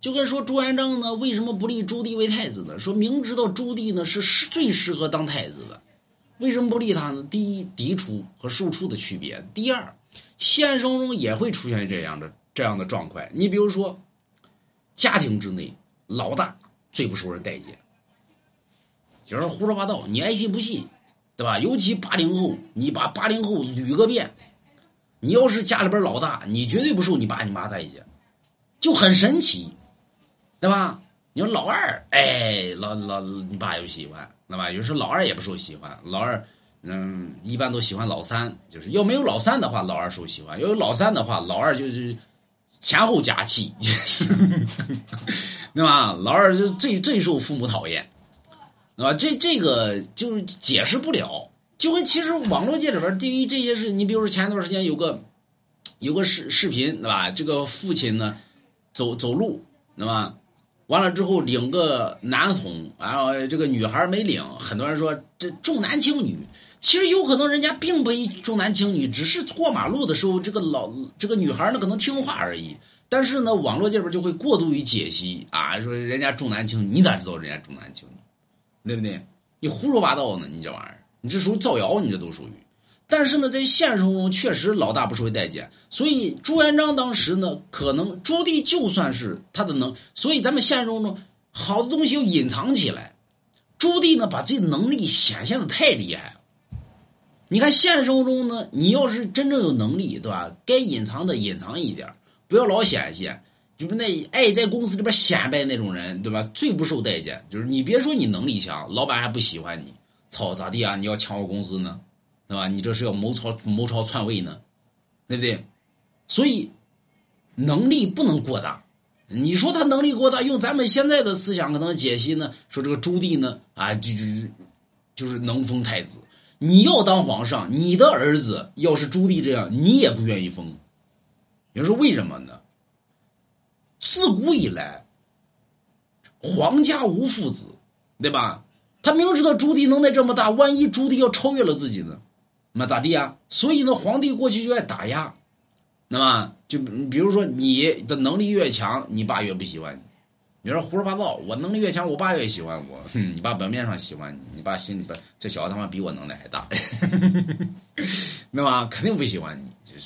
就跟说朱元璋呢，为什么不立朱棣为太子呢？说明知道朱棣呢是是最适合当太子的，为什么不立他呢？第一，嫡出和庶出的区别；第二，现实中也会出现这样的这样的状况。你比如说，家庭之内老大最不受人待见，有人胡说八道，你爱信不信，对吧？尤其八零后，你把八零后捋个遍，你要是家里边老大，你绝对不受你爸你妈待见，就很神奇。对吧？你说老二，哎，老老你爸又喜欢，对吧？有时候老二也不受喜欢，老二，嗯，一般都喜欢老三，就是要没有老三的话，老二受喜欢；要有老三的话，老二就是前后夹气，对吧？老二就最最受父母讨厌，对吧？这这个就是解释不了，就跟其实网络界里边对于这些事，你比如说前一段时间有个有个视视频，对吧？这个父亲呢走走路，对吧？完了之后领个男童，然后这个女孩没领，很多人说这重男轻女。其实有可能人家并不一重男轻女，只是过马路的时候这个老这个女孩呢可能听话而已。但是呢，网络这边就会过度于解析啊，说人家重男轻女，你咋知道人家重男轻女？对不对？你胡说八道呢，你这玩意儿，你这属于造谣，你这都属于。但是呢，在现实中确实老大不受待见，所以朱元璋当时呢，可能朱棣就算是他的能，所以咱们现实中，好的东西要隐藏起来。朱棣呢，把自己能力显现的太厉害了。你看现实生活中呢，你要是真正有能力，对吧？该隐藏的隐藏一点，不要老显现。就是那爱在公司里边显摆那种人，对吧？最不受待见。就是你别说你能力强，老板还不喜欢你，操咋地啊？你要抢我公司呢？对吧？你这是要谋朝谋朝篡位呢，对不对？所以能力不能过大。你说他能力过大，用咱们现在的思想可能解析呢，说这个朱棣呢啊，就就就是能封太子。你要当皇上，你的儿子要是朱棣这样，你也不愿意封。你说为什么呢？自古以来，皇家无父子，对吧？他明知道朱棣能耐这么大，万一朱棣要超越了自己呢？那咋地呀？所以呢，皇帝过去就爱打压，那么就比如说你的能力越强，你爸越不喜欢你。比如说胡说八道，我能力越强，我爸越喜欢我。哼，你爸表面上喜欢你，你爸心里边这小子他妈比我能耐还大，那么肯定不喜欢你，就是。